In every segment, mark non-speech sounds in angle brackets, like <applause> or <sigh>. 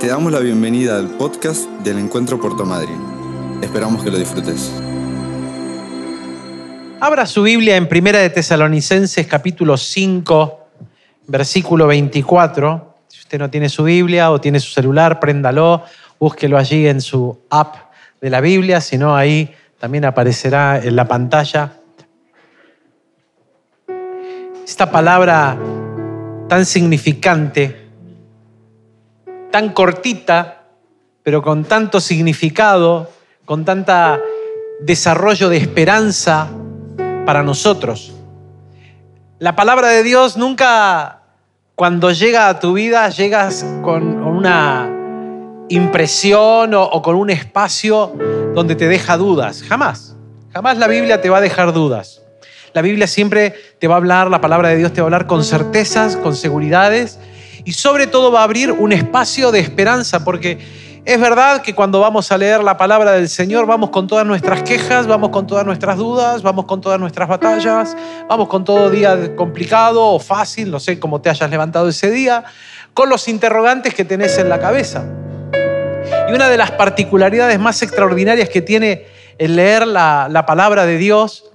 Te damos la bienvenida al podcast del Encuentro Puerto Madryn. Esperamos que lo disfrutes. Abra su Biblia en Primera de Tesalonicenses capítulo 5, versículo 24. Si usted no tiene su Biblia o tiene su celular, préndalo, búsquelo allí en su app de la Biblia, si no ahí también aparecerá en la pantalla. Esta palabra tan significante tan cortita, pero con tanto significado, con tanta desarrollo de esperanza para nosotros. La palabra de Dios nunca, cuando llega a tu vida, llegas con una impresión o, o, con un espacio donde te deja dudas. Jamás. Jamás la Biblia te va a dejar dudas. La Biblia siempre te va a hablar, la palabra de Dios te va a hablar con certezas, con seguridades y sobre todo va a abrir un espacio de esperanza, porque es verdad que cuando vamos a leer la palabra del Señor vamos con todas nuestras quejas, vamos con todas nuestras dudas, vamos con todas nuestras batallas, vamos con todo día complicado o fácil, no sé cómo te hayas levantado ese día, con los interrogantes que tenés en la cabeza. Y una de las particularidades más extraordinarias que tiene el leer la, la palabra de Dios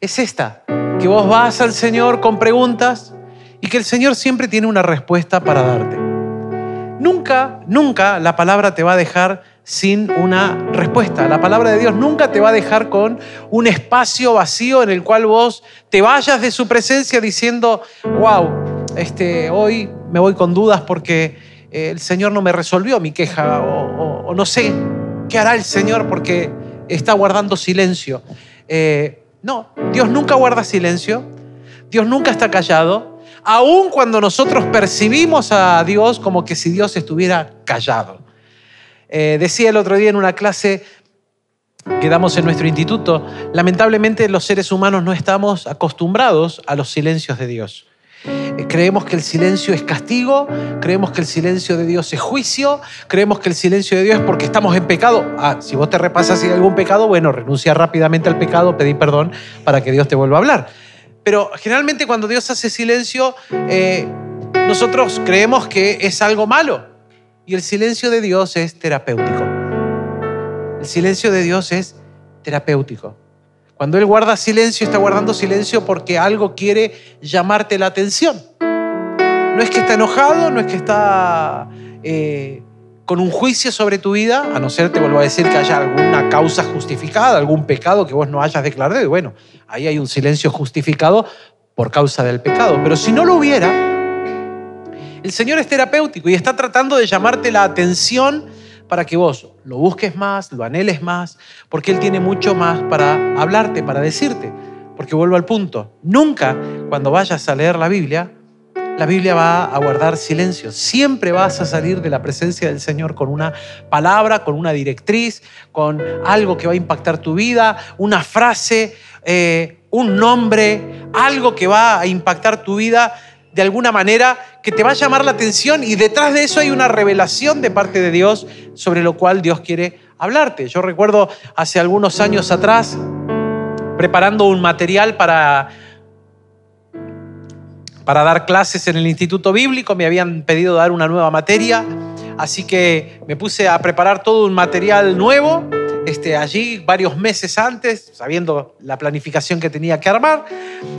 es esta, que vos vas al Señor con preguntas, y que el Señor siempre tiene una respuesta para darte. Nunca, nunca la palabra te va a dejar sin una respuesta. La palabra de Dios nunca te va a dejar con un espacio vacío en el cual vos te vayas de su presencia diciendo, wow, este, hoy me voy con dudas porque eh, el Señor no me resolvió mi queja o, no sé qué hará el Señor porque está guardando silencio. Eh, no, Dios nunca guarda silencio, Dios nunca está callado, aun cuando nosotros percibimos a Dios como que si Dios estuviera callado. Eh, decía el otro día en una clase que damos en nuestro instituto, lamentablemente los seres humanos no estamos acostumbrados a los silencios de Dios. Eh, creemos que el silencio es castigo, creemos que el silencio de Dios es juicio, creemos que el silencio de Dios es porque estamos en pecado. Ah, si vos te repasas algún pecado, bueno, renuncia rápidamente al pecado, pedí perdón para que Dios te vuelva a hablar. Pero generalmente cuando Dios hace silencio, eh, nosotros creemos que es algo malo. Y el silencio de Dios es terapéutico. El silencio de Dios es terapéutico. Cuando Él guarda silencio, está guardando silencio porque algo quiere llamarte la atención. No es que está enojado, no es que está eh, con un juicio sobre tu vida, a no ser, te vuelvo a decir, que haya alguna causa justificada, algún pecado que vos no hayas declarado. Y bueno, ahí hay un silencio justificado por causa del pecado. Pero si no lo hubiera, el Señor es terapéutico y está tratando de llamarte la atención para que vos lo busques más, lo anheles más, porque Él tiene mucho más para hablarte, para decirte. Porque vuelvo al punto, nunca cuando vayas a leer la Biblia la Biblia va a guardar silencio. Siempre vas a salir de la presencia del Señor con una palabra, con una directriz, con algo que va a impactar tu vida, una frase, eh, un nombre, algo que va a impactar tu vida de alguna manera que te va a llamar la atención y detrás de eso hay una revelación de parte de Dios sobre lo cual Dios quiere hablarte. Yo recuerdo hace algunos años atrás preparando un material para para dar clases en el Instituto Bíblico, me habían pedido dar una nueva materia, así que me puse a preparar todo un material nuevo, este, allí varios meses antes, sabiendo la planificación que tenía que armar,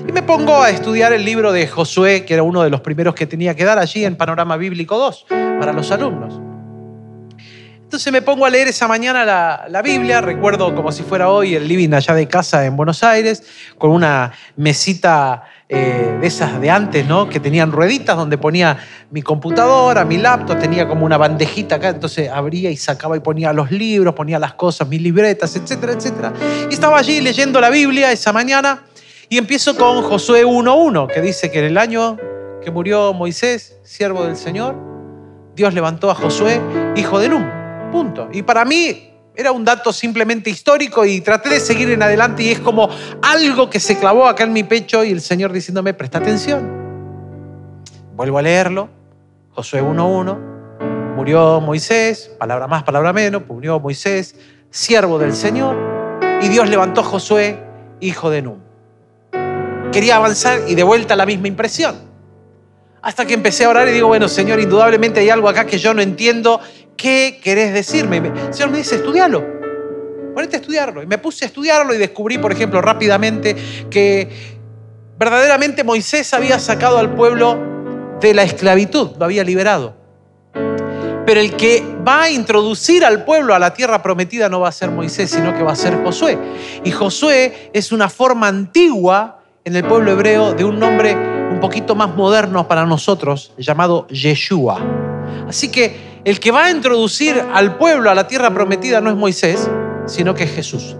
y me pongo a estudiar el libro de Josué, que era uno de los primeros que tenía que dar allí en Panorama Bíblico 2 para los alumnos. Entonces me pongo a leer esa mañana la, la, Biblia, recuerdo como si fuera hoy el living allá de casa en Buenos Aires, con una mesita eh, de esas de antes, ¿no? Que tenían rueditas donde ponía mi computadora, mi laptop, tenía como una bandejita acá, entonces abría y sacaba y ponía los libros, ponía las cosas, mis libretas, etcétera, etcétera. Y estaba allí leyendo la Biblia esa mañana y empiezo con Josué 1.1, que dice que en el año que murió Moisés, siervo del Señor, Dios levantó a Josué, hijo de Num. Punto. Y para mí era un dato simplemente histórico y traté de seguir en adelante y es como algo que se clavó acá en mi pecho y el Señor diciéndome, presta atención. Vuelvo a leerlo, Josué 1.1, murió Moisés, palabra más, palabra menos, murió Moisés, siervo del Señor, y Dios levantó a Josué, hijo de Num. Quería avanzar y de vuelta la misma impresión. Hasta que empecé a orar y digo, bueno, Señor, indudablemente hay algo acá que yo no entiendo. ¿Qué querés decirme? El Señor me dice, estudialo. Ponete a estudiarlo. Y me puse a estudiarlo y descubrí, por ejemplo, rápidamente que verdaderamente Moisés había sacado al pueblo de la esclavitud, lo había liberado. Pero el que va a introducir al pueblo a la tierra prometida no va a ser Moisés, sino que va a ser Josué. Y Josué es una forma antigua en el pueblo hebreo de un nombre un poquito más moderno para nosotros, llamado Yeshua. Así que el que va a introducir al pueblo a la tierra prometida no es Moisés, sino que es Jesús.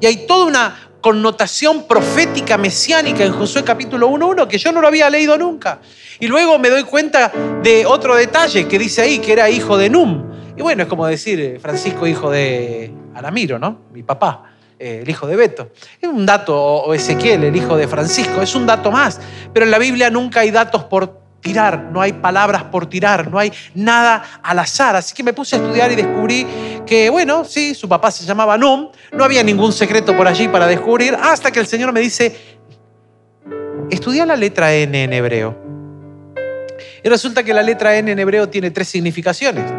Y hay toda una connotación profética mesiánica en Josué capítulo 1.1 que yo no lo había leído nunca. Y luego me doy cuenta de otro detalle que dice ahí que era hijo de Num. Y bueno, es como decir eh, Francisco hijo de Aramiro, ¿no? Mi papá, eh, el hijo de Beto. Es un dato, o Ezequiel, el hijo de Francisco, es un dato más. Pero en la Biblia nunca hay datos por tirar, no hay palabras por tirar, no hay nada al azar. Así que me puse a estudiar y descubrí que, bueno, sí, su papá se llamaba Num, no había ningún secreto por allí para descubrir, hasta que el Señor me dice, estudia la letra N en hebreo. Y resulta que la letra N en hebreo tiene tres significaciones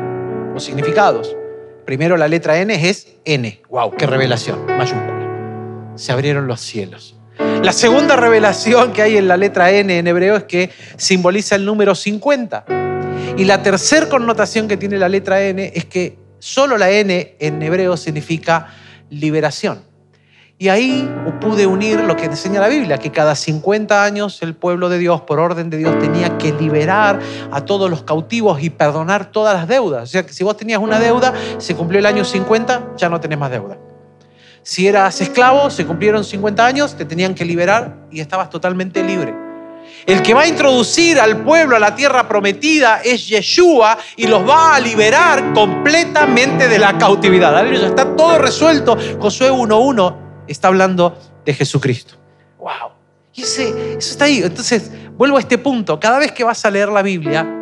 o significados. Primero, la letra N es N. ¡Wow! ¡Qué revelación! Mayúscula. Se abrieron los cielos. La segunda revelación que hay en la letra N en hebreo es que simboliza el número 50. Y la tercera connotación que tiene la letra N es que solo la N en hebreo significa liberación. Y ahí pude unir lo que enseña la Biblia, que cada 50 años el pueblo de Dios, por orden de Dios, tenía que liberar a todos los cautivos y perdonar todas las deudas. O sea, que si vos tenías una deuda, se cumplió el año 50, ya no tenés más deuda. Si eras esclavo, se cumplieron 50 años, te tenían que liberar y estabas totalmente libre. El que va a introducir al pueblo a la tierra prometida es Yeshua y los va a liberar completamente de la cautividad. Aleluya, está todo resuelto. Josué 1.1 está hablando de Jesucristo. ¡Wow! Y ese, eso está ahí. Entonces, vuelvo a este punto. Cada vez que vas a leer la Biblia,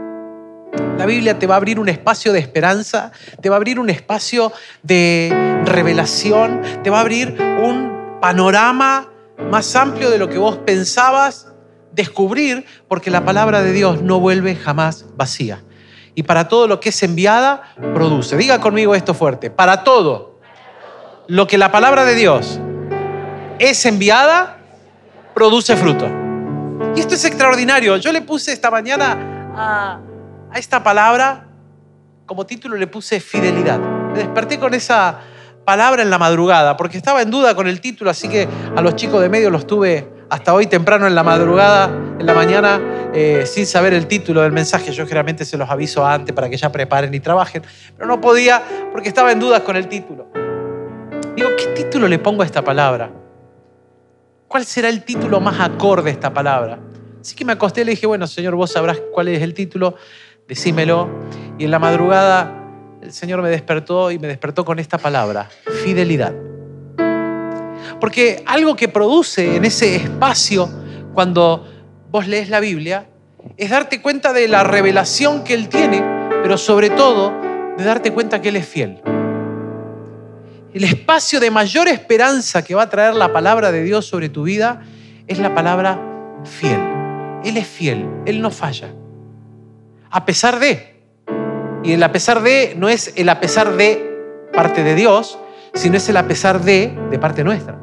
la Biblia te va a abrir un espacio de esperanza, te va a abrir un espacio de revelación, te va a abrir un panorama más amplio de lo que vos pensabas descubrir, porque la palabra de Dios no vuelve jamás vacía. Y para todo lo que es enviada, produce. Diga conmigo esto fuerte. Para todo lo que la palabra de Dios es enviada, produce fruto. Y esto es extraordinario. Yo le puse esta mañana a a esta palabra, como título le puse fidelidad. Me desperté con esa palabra en la madrugada, porque estaba en duda con el título, así que a los chicos de medio los tuve hasta hoy temprano en la madrugada, en la mañana, eh, sin saber el título del mensaje. Yo generalmente se los aviso antes para que ya preparen y trabajen, pero no podía porque estaba en dudas con el título. Digo, ¿qué título le pongo a esta palabra? ¿Cuál será el título más acorde a esta palabra? Así que me acosté y le dije, bueno, Señor, vos sabrás cuál es el título decímelo. Y en la madrugada el Señor me despertó y me despertó con esta palabra, fidelidad. Porque algo que produce en ese espacio cuando vos lees la Biblia es darte cuenta de la revelación que Él tiene, pero sobre todo de darte cuenta que Él es fiel. El espacio de mayor esperanza que va a traer la palabra de Dios sobre tu vida es la palabra fiel. Él es fiel, Él no falla a pesar de. Y el a pesar de no es el a pesar de parte de Dios, sino es el a pesar de de parte nuestra.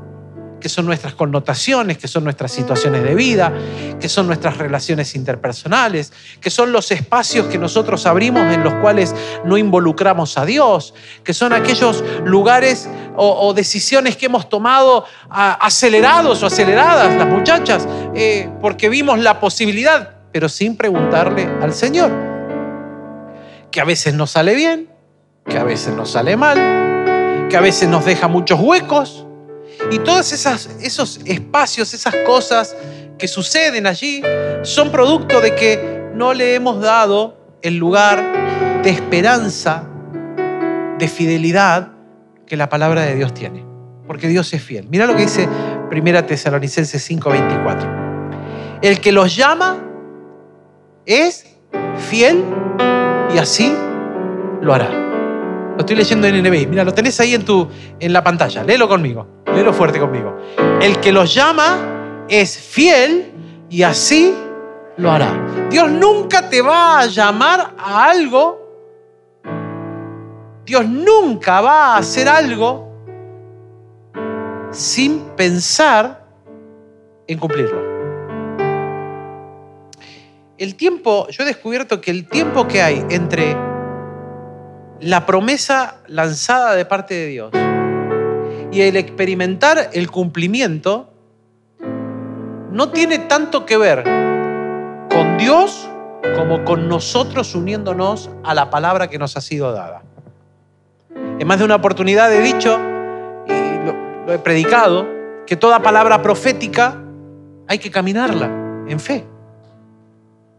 Que son nuestras connotaciones, que son nuestras situaciones de vida, que son nuestras relaciones interpersonales, que son los espacios que nosotros abrimos en los cuales no involucramos a Dios, que son aquellos lugares o, decisiones que hemos tomado acelerados o aceleradas las muchachas, eh, porque vimos la posibilidad pero sin preguntarle al Señor. Que a veces nos sale bien, que a veces nos sale mal, que a veces nos deja muchos huecos. Y todos esos espacios, esas cosas que suceden allí, son producto de que no le hemos dado el lugar de esperanza, de fidelidad que la palabra de Dios tiene. Porque Dios es fiel. Mira lo que dice 1 Tesalonicenses 5:24. El que los llama es fiel y así lo hará. Lo estoy leyendo en NBI. Mira, lo tenés ahí en, tu, en la pantalla. Léelo conmigo. Léelo fuerte conmigo. El que los llama es fiel y así lo hará. Dios nunca te va a llamar a algo. Dios nunca va a hacer algo sin pensar en cumplirlo. El tiempo, yo he descubierto que el tiempo que hay entre la promesa lanzada de parte de Dios y el experimentar el cumplimiento no tiene tanto que ver con Dios como con nosotros uniéndonos a la palabra que nos ha sido dada. En más de una oportunidad he dicho, y lo, lo he predicado, que toda palabra profética hay que caminarla en fe.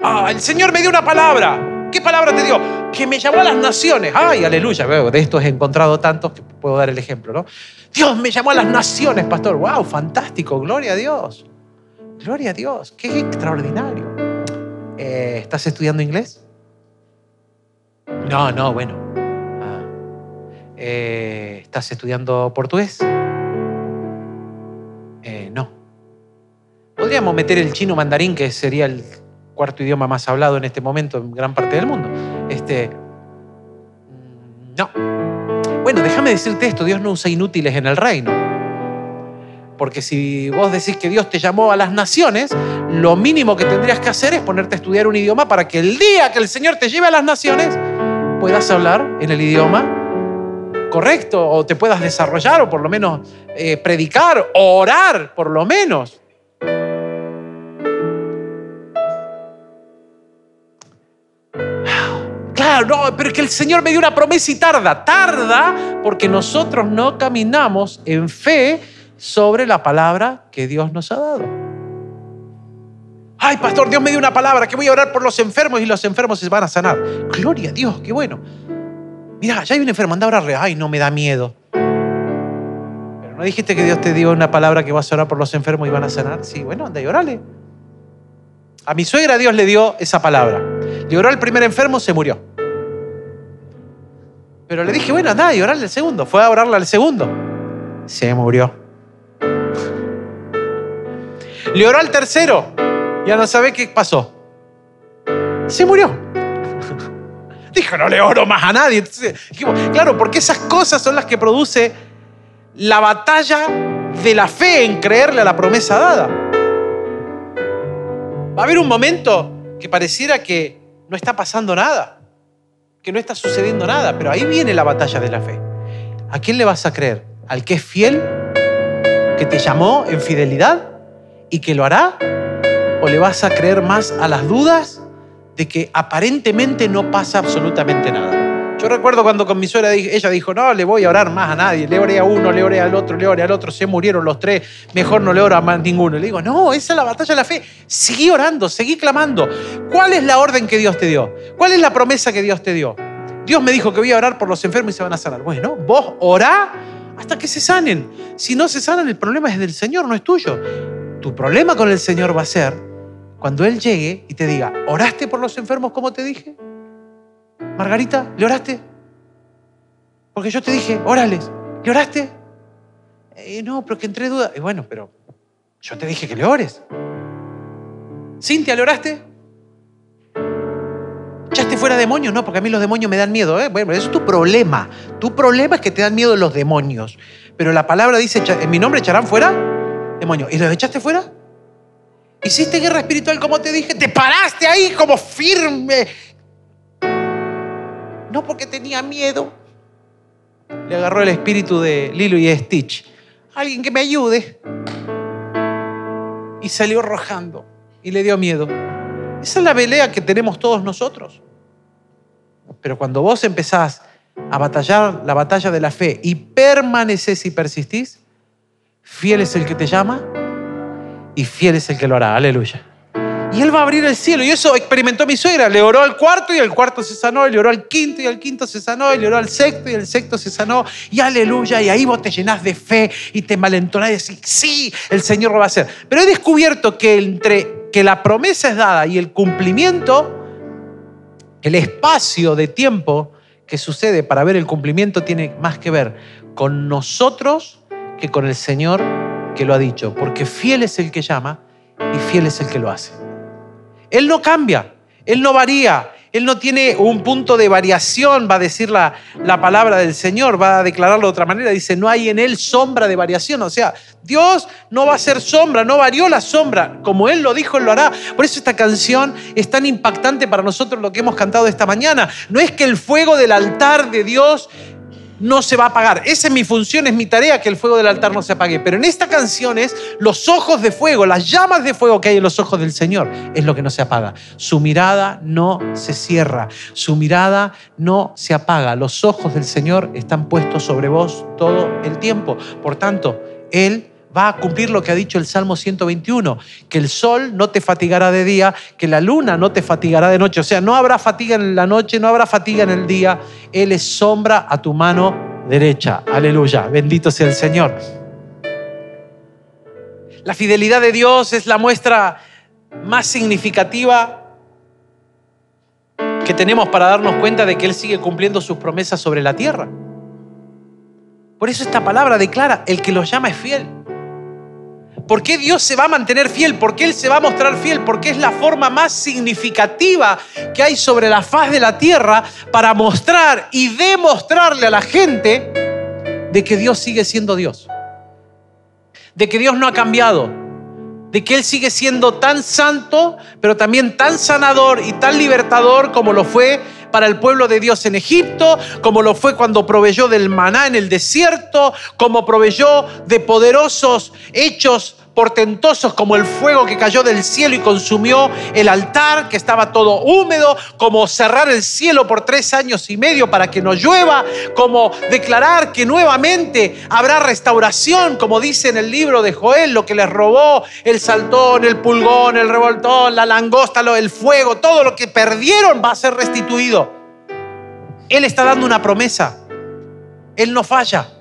Ah, el Señor me dio una palabra. ¿Qué palabra te dio? Que me llamó a las naciones. Ay, aleluya. De esto he encontrado tantos que puedo dar el ejemplo, ¿no? Dios me llamó a las naciones, pastor. Wow, fantástico. Gloria a Dios. Gloria a Dios. Qué extraordinario. Eh, ¿Estás estudiando inglés? No, no, bueno. Ah. Eh, ¿Estás estudiando portugués? Eh, no. Podríamos meter el chino mandarín, que sería el cuarto idioma más hablado en este momento en gran parte del mundo. Este, no. Bueno, déjame decirte esto, Dios no usa inútiles en el reino. Porque si vos decís que Dios te llamó a las naciones, lo mínimo que tendrías que hacer es ponerte a estudiar un idioma para que el día que el Señor te lleve a las naciones puedas hablar en el idioma correcto o te puedas desarrollar o por lo menos eh, predicar o orar por lo menos. No, pero que el Señor me dio una promesa y tarda. Tarda porque nosotros no caminamos en fe sobre la palabra que Dios nos ha dado. Ay, pastor, Dios me dio una palabra que voy a orar por los enfermos y los enfermos se van a sanar. Gloria a Dios, qué bueno. Mira, ya hay un enfermo, anda a orarle. Ay, no me da miedo. Pero no dijiste que Dios te dio una palabra que vas a orar por los enfermos y van a sanar. Sí, bueno, anda y orale. A mi suegra Dios le dio esa palabra. Le oró al primer enfermo, se murió. Pero le dije, bueno, anda y orarle al segundo. Fue a orarle al segundo. Se murió. Le oró al tercero. Ya no sabe qué pasó. Se murió. <laughs> Dijo, no le oro más a nadie. Claro, porque esas cosas son las que produce la batalla de la fe en creerle a la promesa dada. Va a haber un momento que pareciera que no está pasando nada, que no está sucediendo nada, pero ahí viene la batalla de la fe. ¿A quién le vas a creer? ¿Al que es fiel? ¿Que te llamó en fidelidad y que lo hará? ¿O le vas a creer más a las dudas de que aparentemente no pasa absolutamente nada? Yo recuerdo cuando con mi suegra ella dijo, no, le voy a orar más a nadie, le oré a uno, le oré al otro, le oré al otro, se murieron los tres, mejor no le oro a más ninguno. Le digo, no, esa es la batalla de la fe, seguí orando, seguí clamando. ¿Cuál es la orden que Dios te dio? ¿Cuál es la promesa que Dios te dio? Dios me dijo que voy a orar por los enfermos y se van a sanar. Bueno, vos orá hasta que se sanen. Si no se sanan, el problema es del Señor, no es tuyo. Tu problema con el Señor va a ser cuando Él llegue y te diga, ¿oraste por los enfermos como te dije? Margarita, ¿le oraste? Porque yo te dije, órales, ¿le oraste? Eh, no, pero que entré duda. Y bueno, pero yo te dije que le ores. Cintia, ¿le oraste? ¿Echaste fuera demonios? No, porque a mí los demonios me dan miedo. ¿eh? Bueno, eso es tu problema. Tu problema es que te dan miedo los demonios. Pero la palabra dice, en mi nombre echarán fuera demonios. ¿Y los echaste fuera? ¿Hiciste guerra espiritual como te dije? ¿Te paraste ahí como firme? No porque tenía miedo. Le agarró el espíritu de Lilo y Stitch. Alguien que me ayude. Y salió rojando. Y le dio miedo. Esa es la pelea que tenemos todos nosotros. Pero cuando vos empezás a batallar la batalla de la fe y permaneces y persistís, fiel es el que te llama y fiel es el que lo hará. Aleluya. Y Él va a abrir el cielo. Y eso experimentó mi suegra. Le oró al cuarto y el cuarto se sanó. Le oró al quinto y el quinto se sanó. Le oró al sexto y el sexto se sanó. Y aleluya. Y ahí vos te llenás de fe y te malentonás y decís, sí, el Señor lo va a hacer. Pero he descubierto que entre que la promesa es dada y el cumplimiento, el espacio de tiempo que sucede para ver el cumplimiento tiene más que ver con nosotros que con el Señor que lo ha dicho. Porque fiel es el que llama y fiel es el que lo hace. Él no cambia, Él no varía, Él no tiene un punto de variación, va a decir la, la, palabra del Señor, va a declararlo de otra manera. Dice, no hay en Él sombra de variación. O sea, Dios no va a ser sombra, no varió la sombra. Como Él lo dijo, Él lo hará. Por eso esta canción es tan impactante para nosotros lo que hemos cantado esta mañana. No es que el fuego del altar de Dios no se va a apagar. Esa es mi función, es mi tarea que el fuego del altar no se apague. Pero en esta canción es los ojos de fuego, las llamas de fuego que hay en los ojos del Señor, es lo que no se apaga. Su mirada no se cierra, su mirada no se apaga. Los ojos del Señor están puestos sobre vos todo el tiempo. Por tanto, Él va a cumplir lo que ha dicho el Salmo 121, que el sol no te fatigará de día, que la luna no te fatigará de noche. O sea, no habrá fatiga en la noche, no habrá fatiga en el día. Él es sombra a tu mano derecha. Aleluya. Bendito sea el Señor. La fidelidad de Dios es la muestra más significativa que tenemos para darnos cuenta de que Él sigue cumpliendo sus promesas sobre la tierra. Por eso esta palabra declara, el que los llama es fiel. ¿Por qué Dios se va a mantener fiel? ¿Por qué Él se va a mostrar fiel? Porque es la forma más significativa que hay sobre la faz de la tierra para mostrar y demostrarle a la gente de que Dios sigue siendo Dios. De que Dios no ha cambiado. De que Él sigue siendo tan santo, pero también tan sanador y tan libertador como lo fue para el pueblo de Dios en Egipto, como lo fue cuando proveyó del maná en el desierto, como proveyó de poderosos hechos portentosos como el fuego que cayó del cielo y consumió el altar, que estaba todo húmedo, como cerrar el cielo por tres años y medio para que no llueva, como declarar que nuevamente habrá restauración, como dice en el libro de Joel, lo que les robó el saltón, el pulgón, el revoltón, la langosta, el fuego, todo lo que perdieron va a ser restituido. Él está dando una promesa. Él no falla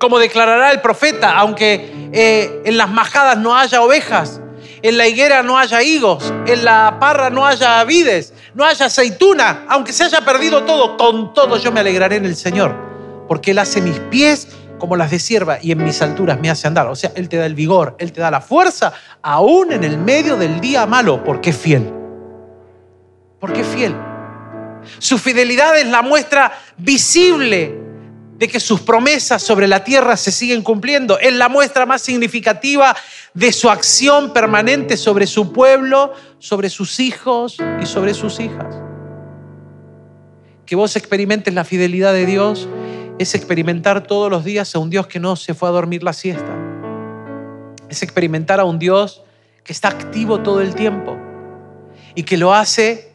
como declarará el profeta, aunque eh, en las majadas no haya ovejas, en la higuera no haya higos, en la parra no haya vides, no haya aceituna, aunque se haya perdido todo, con todo yo me alegraré en el Señor, porque Él hace mis pies como las de sierva y en mis alturas me hace andar. O sea, Él te da el vigor, Él te da la fuerza, aún en el medio del día malo, porque es fiel. Porque es fiel. Su fidelidad es la muestra visible de que sus promesas sobre la tierra se siguen cumpliendo. Es la muestra más significativa de su acción permanente sobre su pueblo, sobre sus hijos y sobre sus hijas. Que vos experimentes la fidelidad de Dios es experimentar todos los días a un Dios que no se fue a dormir la siesta. Es experimentar a un Dios que está activo todo el tiempo y que lo hace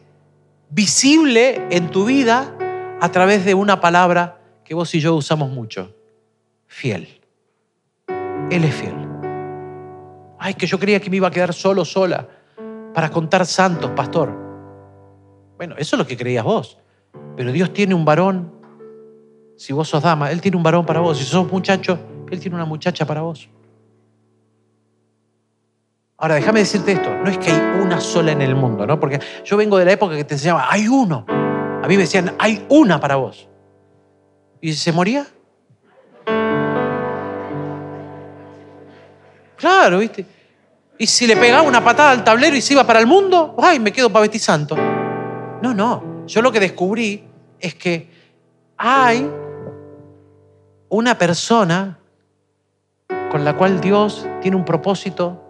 visible en tu vida a través de una palabra que vos y yo usamos mucho. Fiel. Él es fiel. Ay, que yo creía que me iba a quedar solo, sola, para contar santos, pastor. Bueno, eso es lo que creías vos. Pero Dios tiene un varón. Si vos sos dama, Él tiene un varón para vos. Si sos muchacho, Él tiene una muchacha para vos. Ahora, déjame decirte esto, no es que hay una sola en el mundo, ¿no? Porque yo vengo de la época que te enseñaba, hay uno. A mí me decían, hay una para vos y se moría. Claro, ¿viste? Y si le pegaba una patada al tablero y se iba para el mundo, ¡ay, me quedo para Santo! No, no. Yo lo que descubrí es que hay una persona con la cual Dios tiene un propósito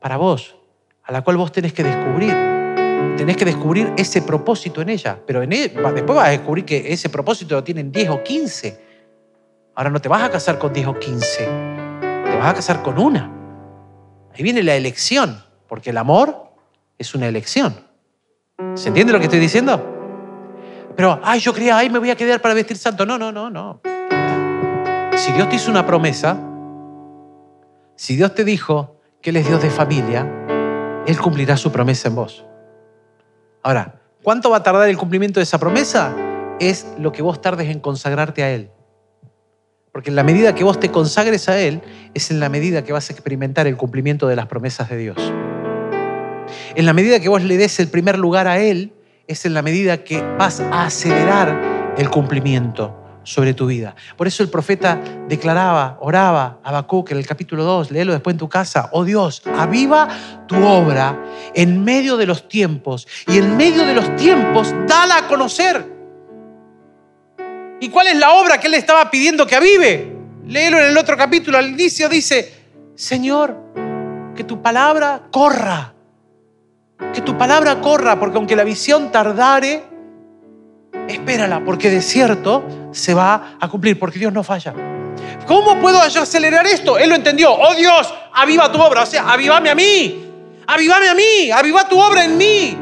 para vos, a la cual vos tenés que descubrir tenés que descubrir ese propósito en ella. Pero e, después vas a descubrir que ese propósito lo tienen 10 o 15. Ahora no te vas a casar con 10 o 15. Te vas a casar con una. Ahí viene la elección. Porque el amor es una elección. ¿Se entiende lo que estoy diciendo? Pero, ay, yo creía, ay, me voy a quedar para vestir santo. No, no, no, no. Si Dios te hizo una promesa, si Dios te dijo que Él es Dios de familia, Él cumplirá su promesa en vos. Ahora, ¿cuánto va a tardar el cumplimiento de esa promesa? Es lo que vos tardes en consagrarte a Él. Porque en la medida que vos te consagres a Él, es en la medida que vas a experimentar el cumplimiento de las promesas de Dios. En la medida que vos le des el primer lugar a Él, es en la medida que vas a acelerar el cumplimiento. Sobre tu vida. Por eso el profeta declaraba, oraba, Habacuc en el capítulo 2, léelo después en tu casa, oh Dios, aviva tu obra en medio de los tiempos y en medio de los tiempos dala a conocer. ¿Y cuál es la obra que él estaba pidiendo que avive? Léelo en el otro capítulo, al inicio dice, Señor, que tu palabra corra, que tu palabra corra, porque aunque la visión tardare, espérala, porque de cierto se va a cumplir, porque Dios no falla. ¿Cómo puedo yo acelerar esto? Él lo entendió. Oh Dios, aviva tu obra, o sea, avivame a mí, avivame a mí, aviva tu obra en mí.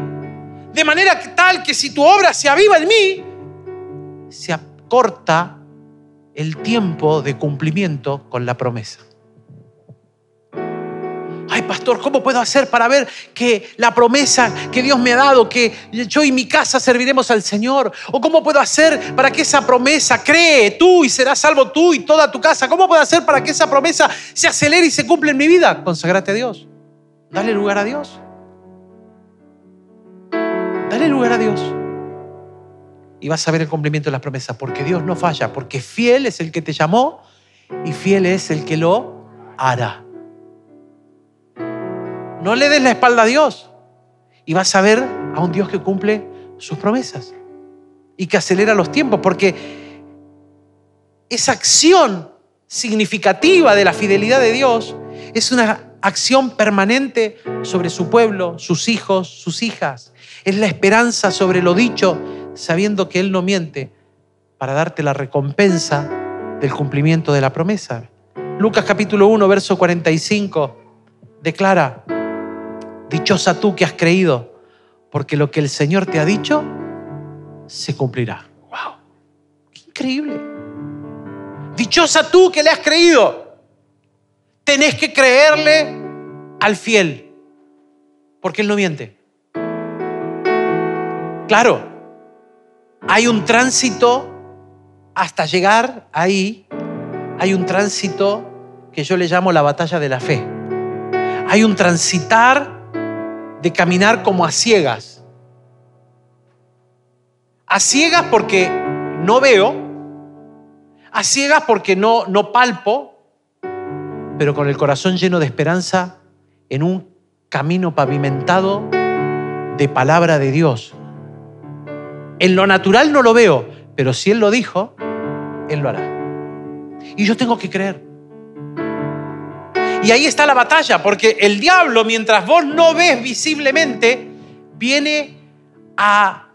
De manera tal que si tu obra se aviva en mí, se acorta el tiempo de cumplimiento con la promesa pastor, ¿cómo puedo hacer para ver que la promesa que Dios me ha dado, que yo y mi casa serviremos al Señor? ¿O cómo puedo hacer para que esa promesa cree tú y serás salvo tú y toda tu casa? ¿Cómo puedo hacer para que esa promesa se acelere y se cumpla en mi vida? Consagrate a Dios. Dale lugar a Dios. Dale lugar a Dios. Y vas a ver el cumplimiento de las promesas, porque Dios no falla, porque fiel es el que te llamó y fiel es el que lo hará. No le des la espalda a Dios y vas a ver a un Dios que cumple sus promesas y que acelera los tiempos, porque esa acción significativa de la fidelidad de Dios es una acción permanente sobre su pueblo, sus hijos, sus hijas. Es la esperanza sobre lo dicho, sabiendo que Él no miente, para darte la recompensa del cumplimiento de la promesa. Lucas capítulo 1, verso 45 declara, Dichosa tú que has creído, porque lo que el Señor te ha dicho se cumplirá. ¡Wow! ¡Qué increíble! Dichosa tú que le has creído. Tenés que creerle al fiel, porque Él no miente. Claro, hay un tránsito hasta llegar ahí, hay un tránsito que yo le llamo la batalla de la fe. Hay un transitar de caminar como a ciegas. A ciegas porque no veo, a ciegas porque no, no palpo, pero con el corazón lleno de esperanza en un camino pavimentado de palabra de Dios. En lo natural no lo veo, pero si Él lo dijo, Él lo hará. Y yo tengo que creer. Y ahí está la batalla, porque el diablo, mientras vos no ves visiblemente, viene a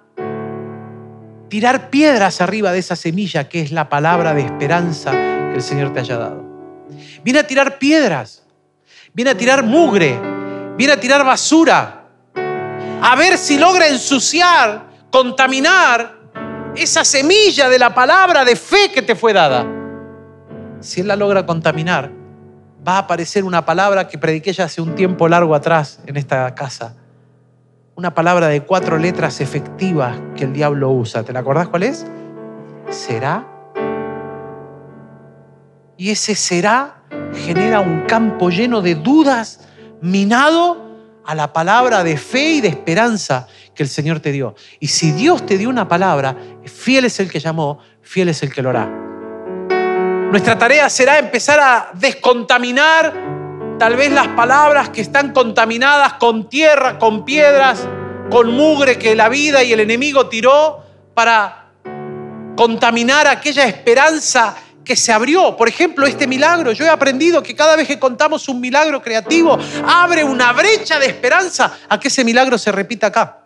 tirar piedras arriba de esa semilla que es la palabra de esperanza que el Señor te haya dado. Viene a tirar piedras, viene a tirar mugre, viene a tirar basura, a ver si logra ensuciar, contaminar esa semilla de la palabra de fe que te fue dada. Si Él la logra contaminar, va a aparecer una palabra que prediqué ya hace un tiempo largo atrás en esta casa. Una palabra de cuatro letras efectivas que el diablo usa. ¿Te la acordás cuál es? Será. Y ese será genera un campo lleno de dudas, minado a la palabra de fe y de esperanza que el Señor te dio. Y si Dios te dio una palabra, fiel es el que llamó, fiel es el que lo hará. Nuestra tarea será empezar a descontaminar tal vez las palabras que están contaminadas con tierra, con piedras, con mugre que la vida y el enemigo tiró para contaminar aquella esperanza que se abrió. Por ejemplo, este milagro. Yo he aprendido que cada vez que contamos un milagro creativo, abre una brecha de esperanza a que ese milagro se repita acá.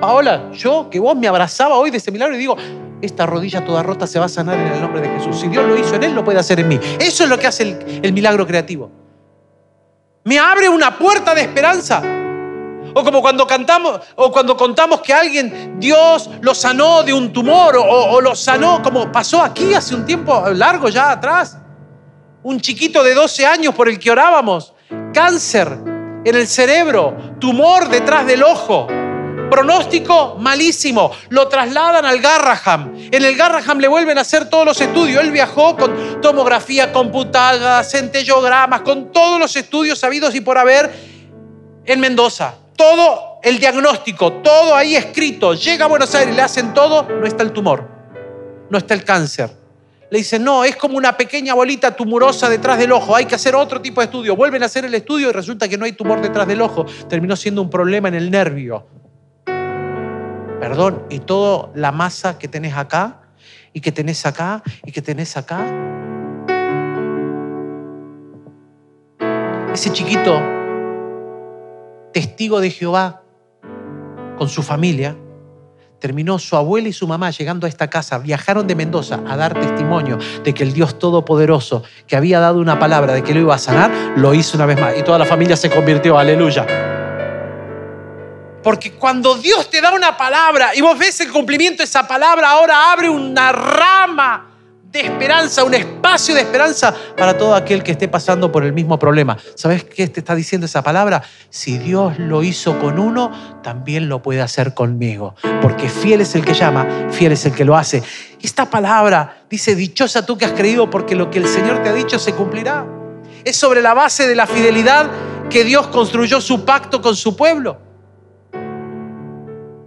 Paola, yo que vos me abrazaba hoy de ese milagro y digo, esta rodilla toda rota se va a sanar en el nombre de Jesús. Si Dios lo hizo en él, lo puede hacer en mí. Eso es lo que hace el, milagro creativo. Me abre una puerta de esperanza. O como cuando cantamos, o cuando contamos que alguien, Dios lo sanó de un tumor, o, lo sanó, como pasó aquí hace un tiempo largo ya atrás. Un chiquito de 12 años por el que orábamos, cáncer en el cerebro, tumor detrás del ojo, Pronóstico malísimo. Lo trasladan al Garraham. En el Garraham le vuelven a hacer todos los estudios. Él viajó con tomografía computada, centellogramas, con todos los estudios sabidos y por haber en Mendoza. Todo el diagnóstico, todo ahí escrito. Llega a Buenos Aires, le hacen todo, no está el tumor. no está el cáncer. Le dicen, no, es como una pequeña bolita tumurosa detrás del ojo, hay que hacer otro tipo de estudio. Vuelven a hacer el estudio y resulta que no hay tumor detrás del ojo. Terminó siendo un problema en el nervio. Perdón, y toda la masa que tenés acá, y que tenés acá, y que tenés acá. Ese chiquito, testigo de Jehová, con su familia, terminó su abuela y su mamá llegando a esta casa, viajaron de Mendoza a dar testimonio de que el Dios Todopoderoso, que había dado una palabra de que lo iba a sanar, lo hizo una vez más. Y toda la familia se convirtió, aleluya. Porque cuando Dios te da una palabra y vos ves el cumplimiento de esa palabra, ahora abre una rama de esperanza, un espacio de esperanza para todo aquel que esté pasando por el mismo problema. ¿Sabes qué te está diciendo esa palabra? Si Dios lo hizo con uno, también lo puede hacer conmigo. Porque fiel es el que llama, fiel es el que lo hace. Esta palabra dice, dichosa tú que has creído porque lo que el Señor te ha dicho se cumplirá. Es sobre la base de la fidelidad que Dios construyó su pacto con su pueblo.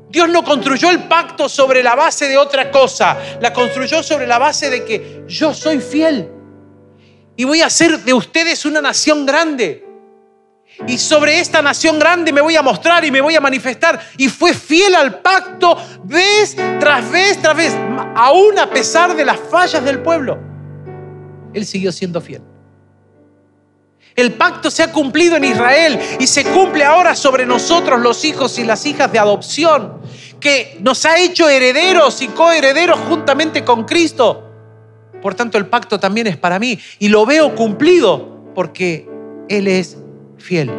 Dios no construyó el pacto sobre la base de otra cosa, la construyó sobre la base de que yo soy fiel y voy a hacer de ustedes una nación grande. Y sobre esta nación grande me voy a mostrar y me voy a manifestar. Y fue fiel al pacto vez tras vez tras vez, aún a pesar de las fallas del pueblo. Él siguió siendo fiel. El pacto se ha cumplido en Israel y se cumple ahora sobre nosotros los hijos y las hijas de adopción, que nos ha hecho herederos y coherederos juntamente con Cristo. Por tanto, el pacto también es para mí y lo veo cumplido porque Él es fiel.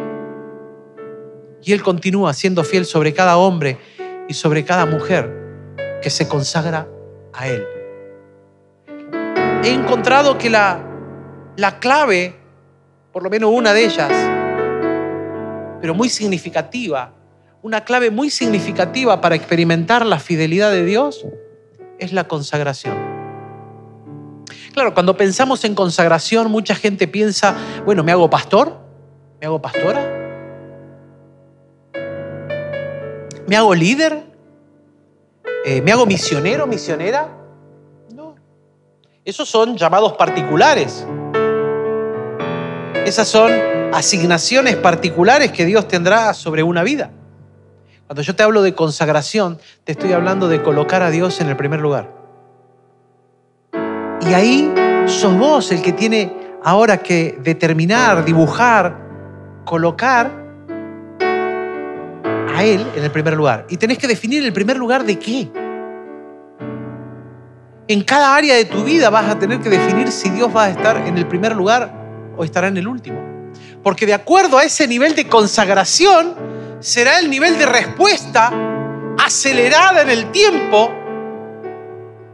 Y Él continúa siendo fiel sobre cada hombre y sobre cada mujer que se consagra a Él. He encontrado que la, la clave por lo menos una de ellas, pero muy significativa, una clave muy significativa para experimentar la fidelidad de Dios es la consagración. Claro, cuando pensamos en consagración, mucha gente piensa, bueno, ¿me hago pastor? ¿Me hago pastora? ¿Me hago líder? Eh, ¿Me hago misionero, misionera? No. Esos son llamados particulares. Esas son asignaciones particulares que Dios tendrá sobre una vida. Cuando yo te hablo de consagración, te estoy hablando de colocar a Dios en el primer lugar. Y ahí sos vos el que tiene ahora que determinar, dibujar, colocar a Él en el primer lugar. Y tenés que definir el primer lugar de qué. En cada área de tu vida vas a tener que definir si Dios va a estar en el primer lugar o estará en el último. Porque de acuerdo a ese nivel de consagración, será el nivel de respuesta acelerada en el tiempo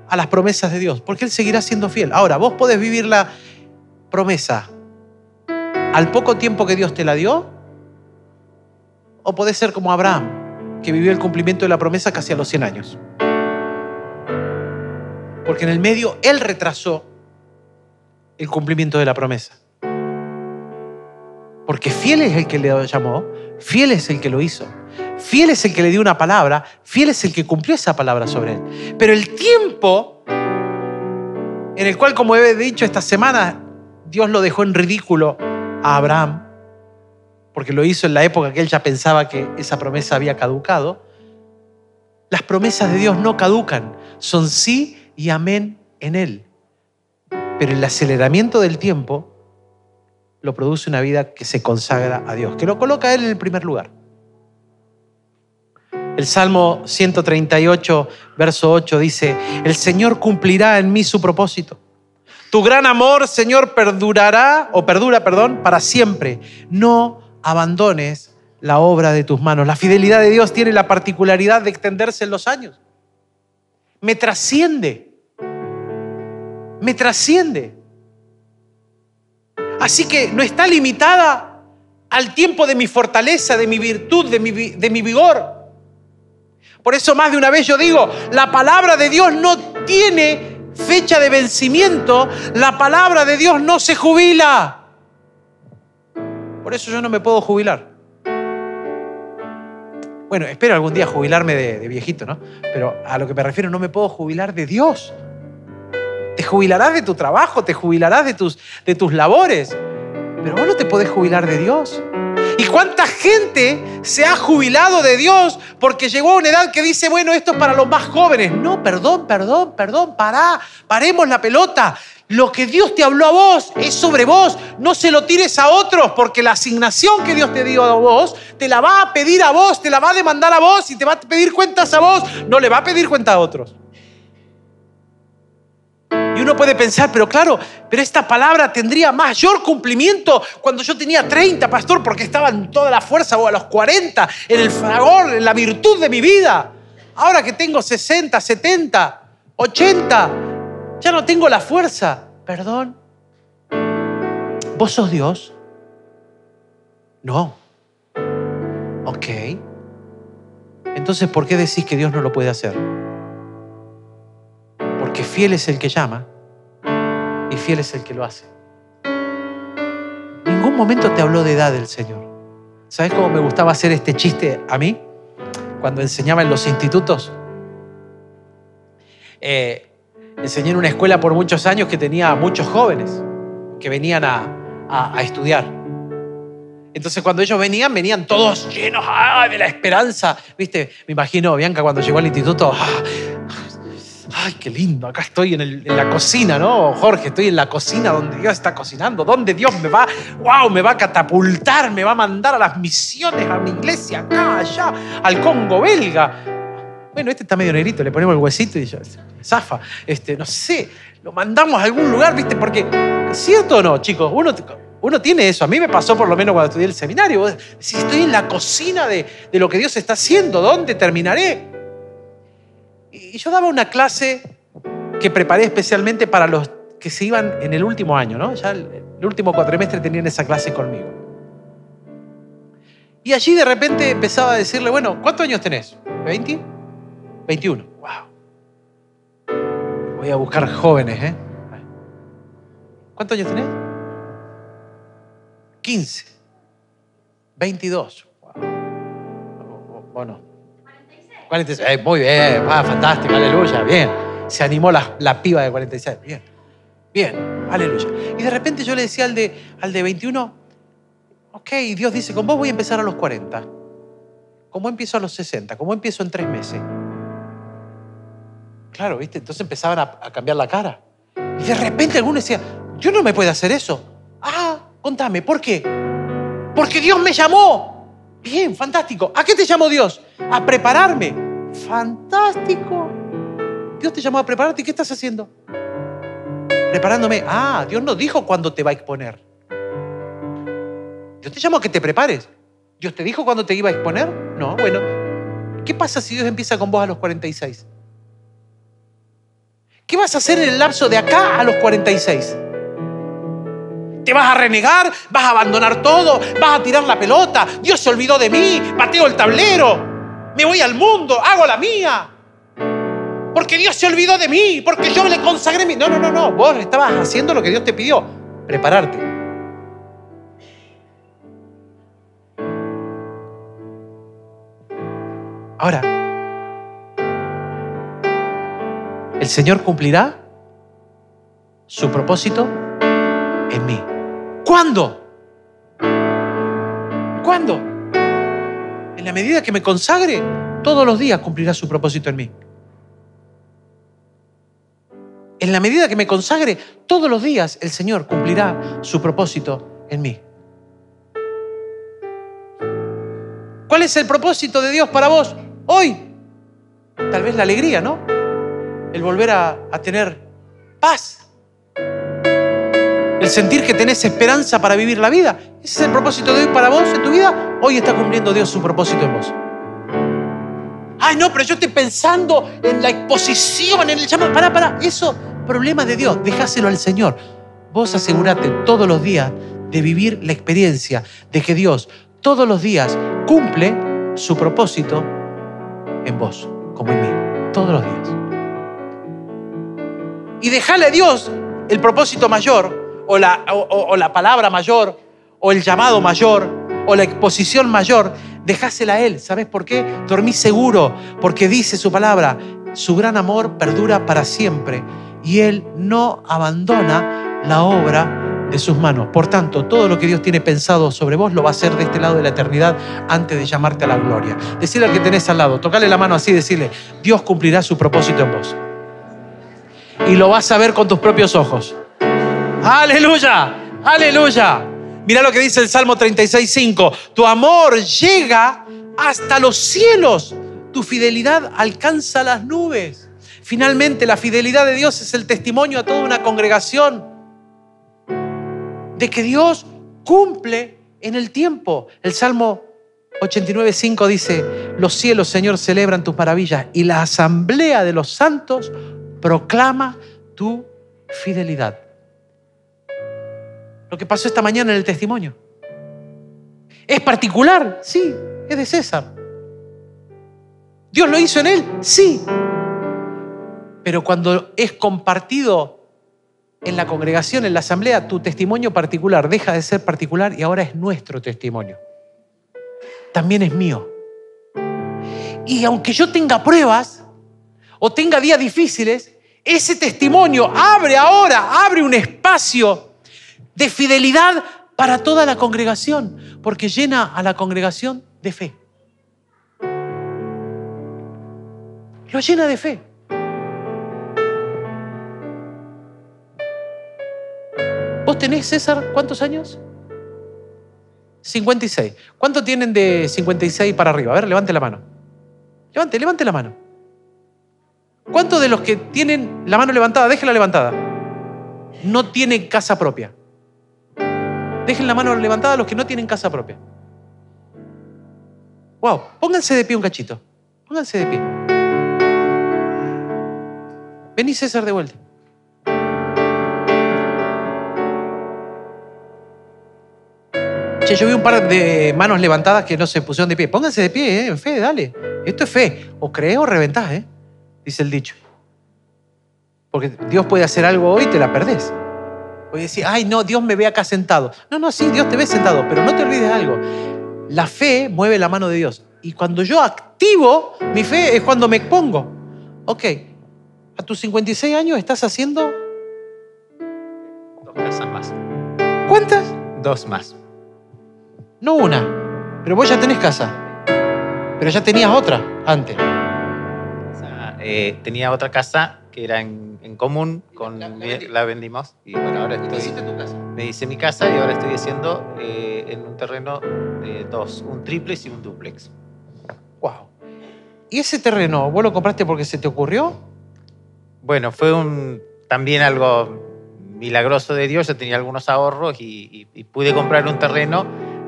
a las promesas de Dios, porque Él seguirá siendo fiel. Ahora, vos podés vivir la promesa al poco tiempo que Dios te la dio, o podés ser como Abraham, que vivió el cumplimiento de la promesa casi a los 100 años. Porque en el medio Él retrasó el cumplimiento de la promesa. Porque fiel es el que le llamó, fiel es el que lo hizo, fiel es el que le dio una palabra, fiel es el que cumplió esa palabra sobre él. Pero el tiempo en el cual, como he dicho esta semana, Dios lo dejó en ridículo a Abraham, porque lo hizo en la época que él ya pensaba que esa promesa había caducado. Las promesas de Dios no caducan, son sí y amén en Él. Pero el aceleramiento del tiempo lo produce una vida que se consagra a Dios, que lo coloca Él en el primer lugar. El Salmo 138, verso 8 dice, el Señor cumplirá en mí su propósito. Tu gran amor, Señor, perdurará, o perdura, perdón, para siempre. No abandones la obra de tus manos. La fidelidad de Dios tiene la particularidad de extenderse en los años. Me trasciende. Me trasciende. Así que no está limitada al tiempo de mi fortaleza, de mi virtud, de mi, vigor. Por eso más de una vez yo digo, la palabra de Dios no tiene fecha de vencimiento, la palabra de Dios no se jubila. Por eso yo no me puedo jubilar. Bueno, espero algún día jubilarme de, viejito, ¿no? Pero a lo que me refiero, no me puedo jubilar de Dios. Te jubilarás de tu trabajo, te jubilarás de tus, de tus labores, pero vos no te podés jubilar de Dios. ¿Y cuánta gente se ha jubilado de Dios porque llegó a una edad que dice, bueno, esto es para los más jóvenes? No, perdón, perdón, perdón, pará, paremos la pelota. Lo que Dios te habló a vos es sobre vos. No se lo tires a otros porque la asignación que Dios te dio a vos te la va a pedir a vos, te la va a demandar a vos y te va a pedir cuentas a vos. No le va a pedir cuenta a otros. Y uno puede pensar, pero claro, pero esta palabra tendría mayor cumplimiento cuando yo tenía 30, pastor, porque estaba en toda la fuerza, o a los 40, en el fragor, en la virtud de mi vida. Ahora que tengo 60, 70, 80, ya no tengo la fuerza. Perdón. ¿Vos sos Dios? No. Ok. Entonces, ¿por qué decís que Dios no lo puede hacer? Fiel es el que llama y fiel es el que lo hace. Ningún momento te habló de edad el Señor. ¿Sabes cómo me gustaba hacer este chiste a mí? Cuando enseñaba en los institutos. Eh, enseñé en una escuela por muchos años que tenía muchos jóvenes que venían a, estudiar. Entonces cuando ellos venían, venían todos llenos de la esperanza. ¿Viste? Me imagino, Bianca, cuando llegó al instituto, ¡ah! Ay, qué lindo, acá estoy en, la cocina, ¿no? Jorge, estoy en la cocina donde Dios está cocinando, donde Dios me va, wow, me va a catapultar, me va a mandar a las misiones, a mi iglesia, acá, allá, al Congo belga. Bueno, este está medio negrito, le ponemos el huesito y ya, zafa. Este, no sé, lo mandamos a algún lugar, ¿viste? Porque, ¿cierto o no, chicos? Uno, uno tiene eso. A mí me pasó por lo menos cuando estudié el seminario. Si estoy en la cocina de, de lo que Dios está haciendo, ¿dónde terminaré? Y yo daba una clase que preparé especialmente para los que se iban en el último año, ¿no? Ya el, último cuatrimestre tenían esa clase conmigo. Y allí de repente empezaba a decirle, bueno, ¿cuántos años tenés? ¿20? 21. Wow. Voy a buscar jóvenes, ¿eh? ¿Cuántos años tenés? 15. 22. Wow. ¿O no? 46. Eh, muy bien, fantástico, aleluya, bien. Se animó la, la, piba de 46, bien. Bien, aleluya. Y de repente yo le decía al de, al de 21, ok, Dios dice, con vos voy a empezar a los 40. ¿Cómo empiezo a los 60? ¿Cómo empiezo en tres meses? Claro, ¿viste? Entonces empezaban a, a cambiar la cara. Y de repente alguno decía, yo no me puedo hacer eso. Ah, contame, ¿por qué? Porque Dios me llamó. Bien, fantástico. ¿A qué te llamó Dios? A prepararme. Fantástico. Dios te llamó a prepararte. ¿Y qué estás haciendo? Preparándome. Ah, Dios no dijo cuándo te va a exponer. Dios te llamó a que te prepares. ¿Dios te dijo cuándo te iba a exponer? No, bueno. ¿Qué pasa si Dios empieza con vos a los 46? ¿Qué vas a hacer en el lapso de acá a los 46? Te vas a renegar, vas a abandonar todo, vas a tirar la pelota, Dios se olvidó de mí, pateo el tablero, me voy al mundo, hago la mía. Porque Dios se olvidó de mí, porque yo le consagré mi... No, no, no, no, vos estabas haciendo lo que Dios te pidió, prepararte. Ahora, el Señor cumplirá su propósito en mí. ¿Cuándo? ¿Cuándo? En la medida que me consagre, todos los días cumplirá su propósito en mí. En la medida que me consagre, todos los días el Señor cumplirá su propósito en mí. ¿Cuál es el propósito de Dios para vos hoy? Tal vez la alegría, ¿no? El volver a, tener paz, el sentir que tenés esperanza para vivir la vida. Ese es el propósito de hoy para vos en tu vida. Hoy está cumpliendo Dios su propósito en vos. Ay, no, pero yo estoy pensando en la exposición, en el llamado. Para, para, eso, problema de Dios, dejáselo al Señor. Vos asegurate todos los días de vivir la experiencia de que Dios todos los días cumple su propósito en vos, como en mí, todos los días. Y dejale a Dios el propósito mayor o la, palabra mayor, o el llamado mayor, o la exposición mayor, dejásela a Él. ¿Sabes por qué? Dormí seguro, porque dice su palabra, su gran amor perdura para siempre y Él no abandona la obra de sus manos. Por tanto, todo lo que Dios tiene pensado sobre vos lo va a hacer de este lado de la eternidad antes de llamarte a la gloria. Decirle al que tenés al lado, tocale la mano así decirle, Dios cumplirá su propósito en vos. Y lo vas a ver con tus propios ojos. Aleluya, aleluya. Mira lo que dice el Salmo 36.5. Tu amor llega hasta los cielos. Tu fidelidad alcanza las nubes. Finalmente, la fidelidad de Dios es el testimonio a toda una congregación de que Dios cumple en el tiempo. El Salmo 89.5 dice, los cielos, Señor, celebran tus maravillas y la asamblea de los santos proclama tu fidelidad. Lo que pasó esta mañana en el testimonio. ¿Es particular? Sí, es de César. ¿Dios lo hizo en él? Sí. Pero cuando es compartido en la congregación, en la asamblea, tu testimonio particular deja de ser particular y ahora es nuestro testimonio. También es mío. Y aunque yo tenga pruebas o tenga días difíciles, ese testimonio abre ahora, abre un espacio de fidelidad para toda la congregación, porque llena a la congregación de fe. Lo llena de fe. ¿Vos tenés, César, cuántos años? 56. ¿Cuánto tienen de 56 para arriba? A ver, levante la mano. Levante, levante la mano. ¿Cuántos de los que tienen la mano levantada, déjenla levantada, no tienen casa propia? Dejen la mano levantada los que no tienen casa propia. Wow, pónganse de pie un cachito. Pónganse de pie. Vení César de vuelta. Che, yo vi un par de manos levantadas que no se pusieron de pie. Pónganse de pie, ¿eh? en fe, dale. Esto es fe. O crees o reventás, ¿eh? dice el dicho. Porque Dios puede hacer algo hoy y te la perdés. Puede decir, ay, no, Dios me ve acá sentado. No, no, sí, Dios te ve sentado, pero no te olvides algo. La fe mueve la mano de Dios. Y cuando yo activo mi fe es cuando me pongo. Ok, a tus 56 años estás haciendo... Dos casas más. ¿Cuántas? Dos más. No una, pero vos ya tenés casa. Pero ya tenías otra antes. O sea, eh, tenía otra casa que era en, en común, con La- la vendimos y bueno, ahora estoy, hiciste tu casa. me hice mi casa y ahora estoy haciendo eh, en un terreno de dos, un triplex y un duplex. Wow. ¿Y ese terreno, vos lo compraste porque se te ocurrió? Bueno, fue un, también algo milagroso de Dios. Yo tenía algunos ahorros y, y- y pude comprar un terreno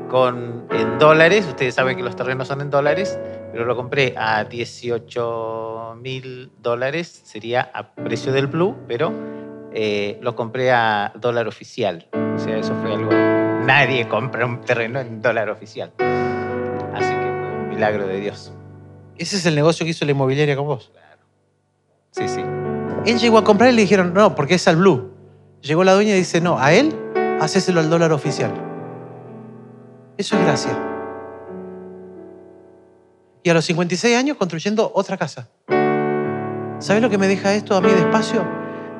con, en dólares. Ustedes saben que los terrenos son en dólares, pero lo compré a 18 mil dólares. Sería a precio del blue, pero eh, lo compré a dólar oficial. O sea, eso fue algo... Nadie compra un terreno en dólar oficial. Así que fue un milagro de Dios. Ese es el negocio que hizo la inmobiliaria con vos. Sí, sí. Él llegó a comprar y le dijeron, no, porque es al blue. Llegó la dueña y dice, no, a él, hacéselo al dólar oficial. Eso es gracia. Y a los 56 años construyendo otra casa. ¿Sabes lo que me deja esto a mí despacio?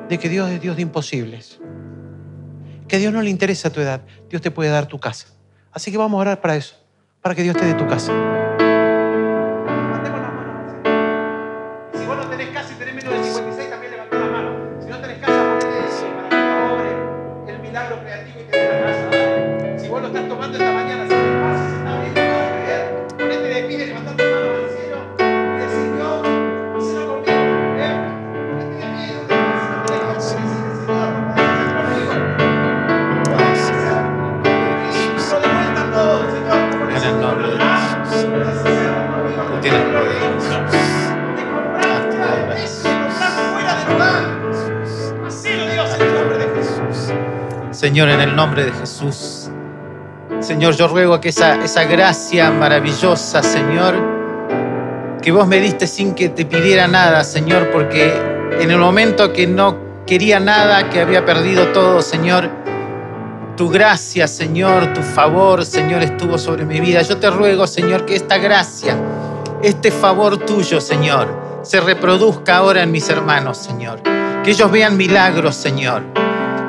De que Dios es Dios de imposibles. Que a Dios no le interesa tu edad. Dios te puede dar tu casa. Así que vamos a orar para eso. Para que Dios te dé tu casa. El nombre de Jesús. Señor, yo ruego que esa, esa gracia maravillosa, Señor, que vos me diste sin que te pidiera nada, Señor, porque en el momento que no quería nada, que había perdido todo, Señor, tu gracia, Señor, tu favor, Señor, estuvo sobre mi vida. Yo te ruego, Señor, que esta gracia, este favor tuyo, Señor, se reproduzca ahora en mis hermanos, Señor. Que ellos vean milagros, Señor.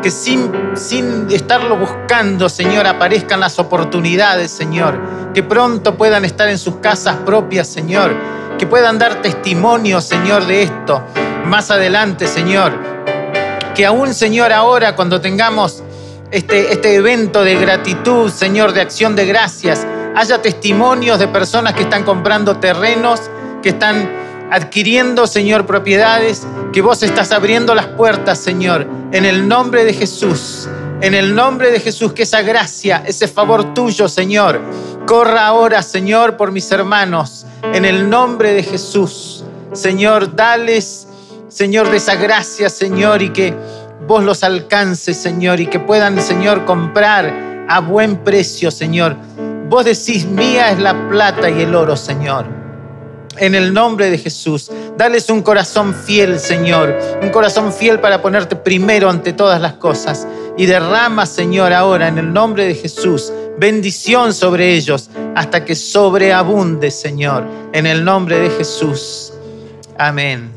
Que sin, sin estarlo buscando, Señor, aparezcan las oportunidades, Señor. Que pronto puedan estar en sus casas propias, Señor. Que puedan dar testimonio, Señor, de esto más adelante, Señor. Que aún, Señor, ahora cuando tengamos este, este evento de gratitud, Señor, de acción de gracias, haya testimonios de personas que están comprando terrenos, que están adquiriendo, Señor, propiedades, que vos estás abriendo las puertas, Señor, en el nombre de Jesús. En el nombre de Jesús, que esa gracia, ese favor tuyo, Señor, corra ahora, Señor, por mis hermanos. En el nombre de Jesús, Señor, dales, Señor, de esa gracia, Señor, y que vos los alcances, Señor, y que puedan, Señor, comprar a buen precio, Señor. Vos decís, mía es la plata y el oro, Señor en el nombre de Jesús. Dales un corazón fiel, Señor, un corazón fiel para ponerte primero ante todas las cosas. Y derrama, Señor, ahora en el nombre de Jesús, bendición sobre ellos hasta que sobreabunde, Señor, en el nombre de Jesús. Amén.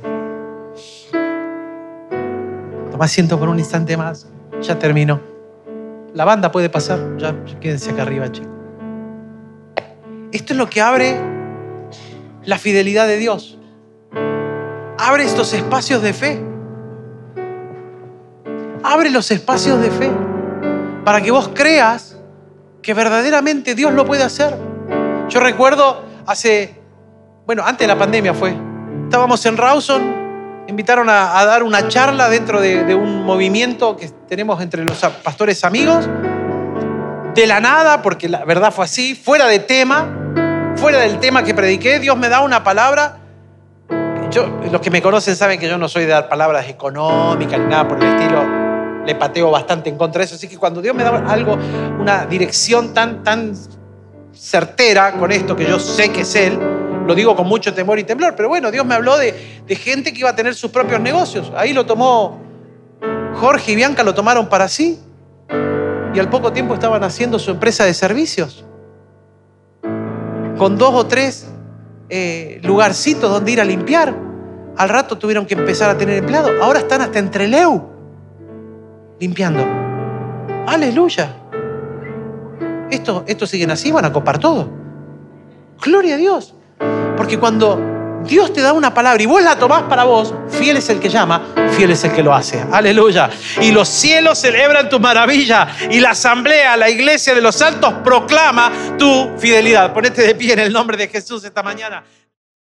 Toma asiento por un instante más. Ya termino. La banda puede pasar. Ya, quédense acá arriba, chicos. Esto es lo que abre la fidelidad de Dios. Abre estos espacios de fe. Abre los espacios de fe para que vos creas que verdaderamente Dios lo puede hacer. Yo recuerdo hace, bueno, antes de la pandemia fue, estábamos en Rawson, invitaron a, dar una charla dentro de, de un movimiento que tenemos entre los pastores amigos, de la nada, porque la verdad fue así, fuera de tema, fuera del tema que prediqué, Dios me da una palabra. Yo, los que me conocen saben que yo no soy de dar palabras económicas ni nada por el estilo. Le pateo bastante en contra de eso. Así que cuando Dios me da algo, una dirección tan, tan certera con esto que yo sé que es Él, lo digo con mucho temor y temblor. Pero bueno, Dios me habló de, de gente que iba a tener sus propios negocios. Ahí lo tomó Jorge y Bianca, lo tomaron para sí. Y al poco tiempo estaban haciendo su empresa de servicios con dos o tres eh, lugarcitos donde ir a limpiar. Al rato tuvieron que empezar a tener empleados. Ahora están hasta entre Leu limpiando. Aleluya. Estos esto siguen así, van a copar todo. Gloria a Dios. Porque cuando Dios te da una palabra y vos la tomás para vos, fiel es el que llama, fiel es el que lo hace. Aleluya. Y los cielos celebran tu maravilla y la asamblea, la iglesia de los altos proclama tu fidelidad. Ponete de pie en el nombre de Jesús esta mañana.